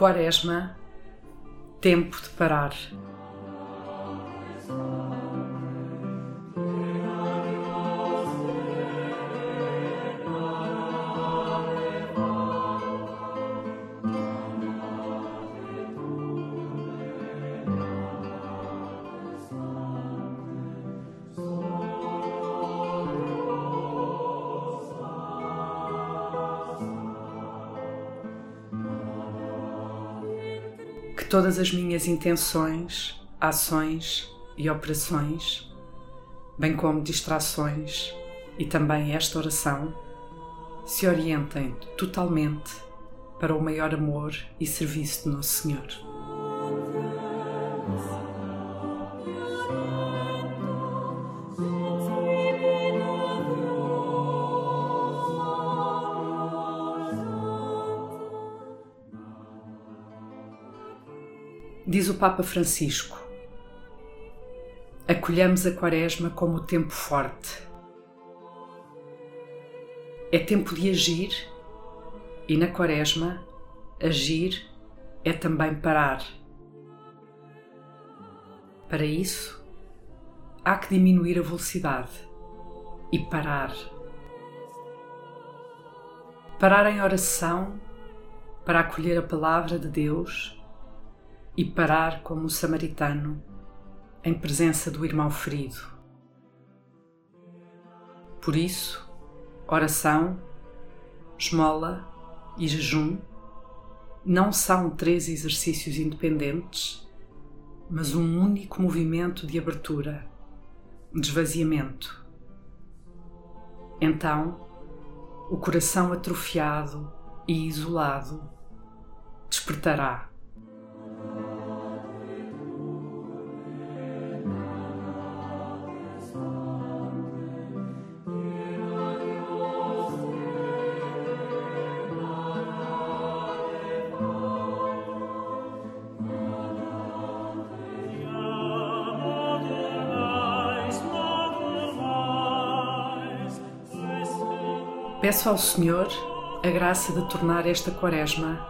Quaresma, tempo de parar. Todas as minhas intenções, ações e operações, bem como distrações e também esta oração, se orientem totalmente para o maior amor e serviço de Nosso Senhor. Diz o Papa Francisco: Acolhamos a Quaresma como tempo forte. É tempo de agir e na Quaresma, agir é também parar. Para isso, há que diminuir a velocidade e parar. Parar em oração para acolher a palavra de Deus e parar como o samaritano em presença do irmão ferido. Por isso, oração, esmola e jejum não são três exercícios independentes, mas um único movimento de abertura, de esvaziamento. Então, o coração atrofiado e isolado despertará. Peço ao Senhor a graça de tornar esta Quaresma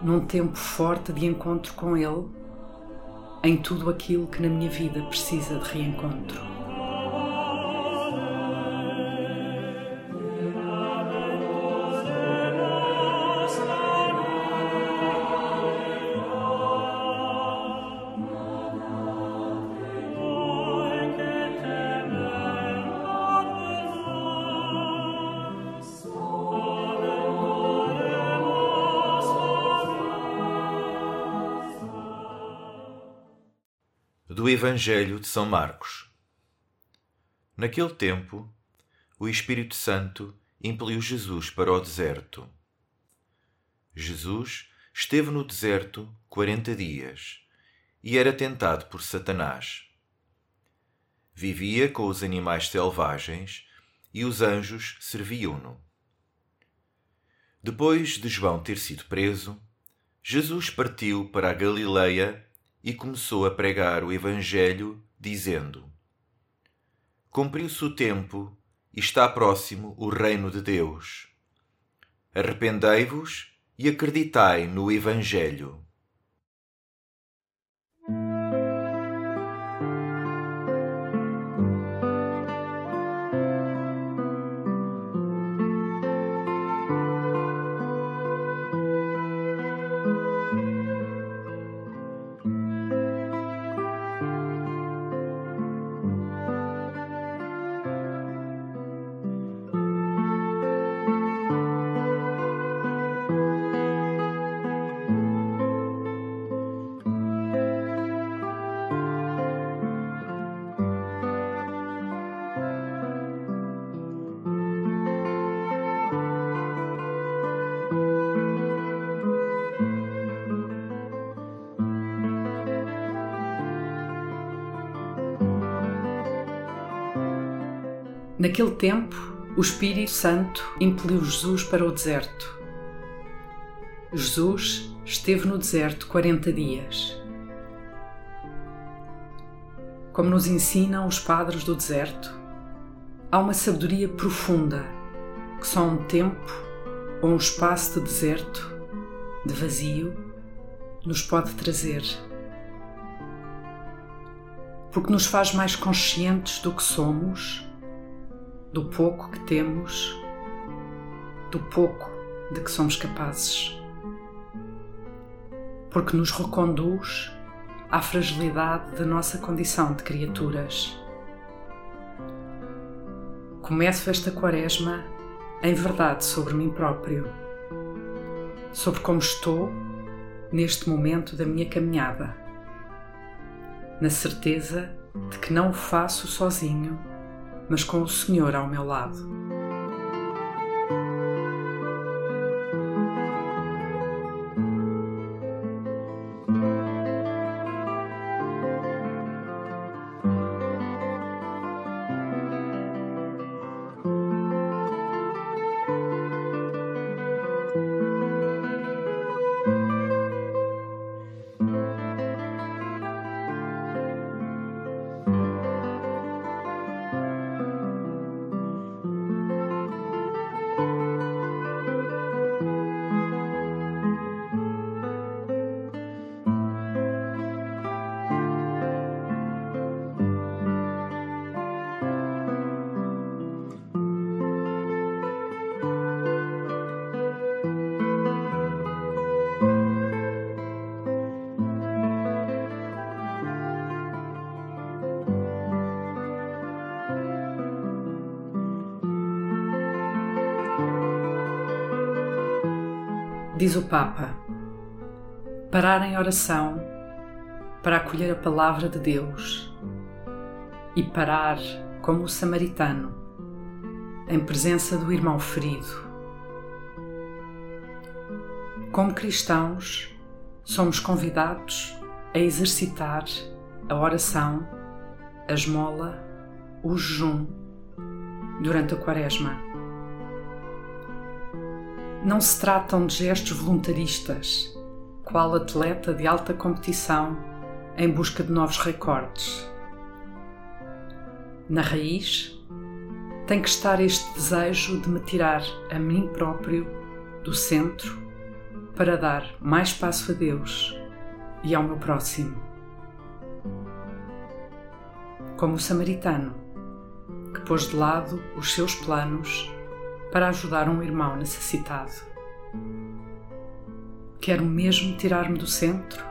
num tempo forte de encontro com Ele em tudo aquilo que na minha vida precisa de reencontro. Do Evangelho de São Marcos. Naquele tempo, o Espírito Santo impeliu Jesus para o deserto. Jesus esteve no deserto quarenta dias e era tentado por Satanás. Vivia com os animais selvagens e os anjos serviam-no. Depois de João ter sido preso, Jesus partiu para a Galileia e começou a pregar o Evangelho, dizendo: Cumpriu-se o tempo e está próximo o reino de Deus. Arrependei-vos e acreditai no Evangelho. Naquele tempo, o Espírito Santo impeliu Jesus para o deserto. Jesus esteve no deserto 40 dias. Como nos ensinam os padres do deserto, há uma sabedoria profunda que só um tempo ou um espaço de deserto, de vazio, nos pode trazer. Porque nos faz mais conscientes do que somos, do pouco que temos, do pouco de que somos capazes. Porque nos reconduz à fragilidade da nossa condição de criaturas. Começo esta quaresma em verdade sobre mim próprio, sobre como estou neste momento da minha caminhada, na certeza de que não o faço sozinho, mas com o Senhor ao meu lado. Diz o Papa: parar em oração para acolher a palavra de Deus e parar como o samaritano em presença do irmão ferido. Como cristãos, somos convidados a exercitar a oração, a esmola, o jejum durante a Quaresma não se tratam de gestos voluntaristas, qual atleta de alta competição em busca de novos recordes. Na raiz, tem que estar este desejo de me tirar a mim próprio do centro para dar mais espaço a Deus e ao meu próximo. Como o samaritano, que pôs de lado os seus planos para ajudar um irmão necessitado. Quero mesmo tirar-me do centro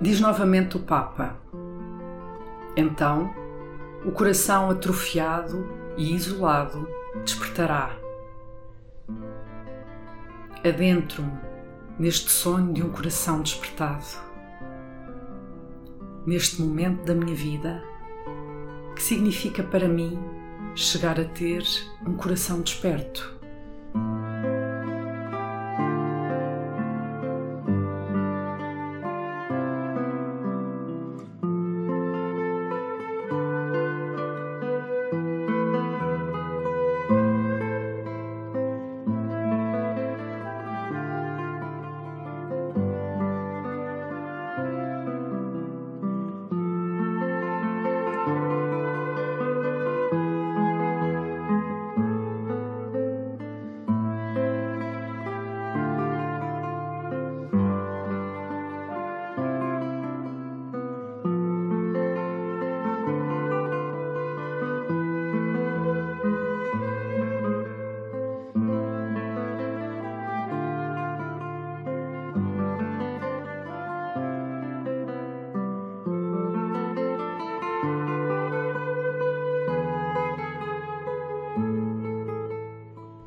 Diz novamente o Papa. Então, o coração atrofiado e isolado despertará. Adentro-me neste sonho de um coração despertado. Neste momento da minha vida, que significa para mim chegar a ter um coração desperto.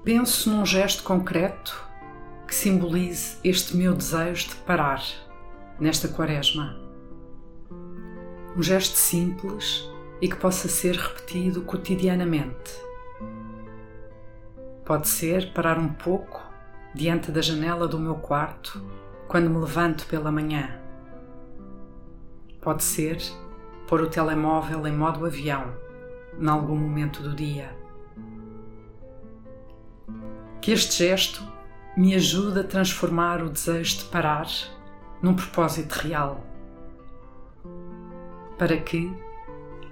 Penso num gesto concreto que simbolize este meu desejo de parar nesta quaresma. Um gesto simples e que possa ser repetido cotidianamente. Pode ser parar um pouco diante da janela do meu quarto quando me levanto pela manhã. Pode ser pôr o telemóvel em modo avião, em algum momento do dia. Que este gesto me ajude a transformar o desejo de parar num propósito real. Para que,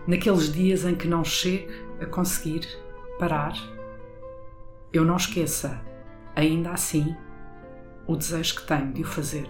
naqueles dias em que não chegue a conseguir parar, eu não esqueça, ainda assim, o desejo que tenho de o fazer.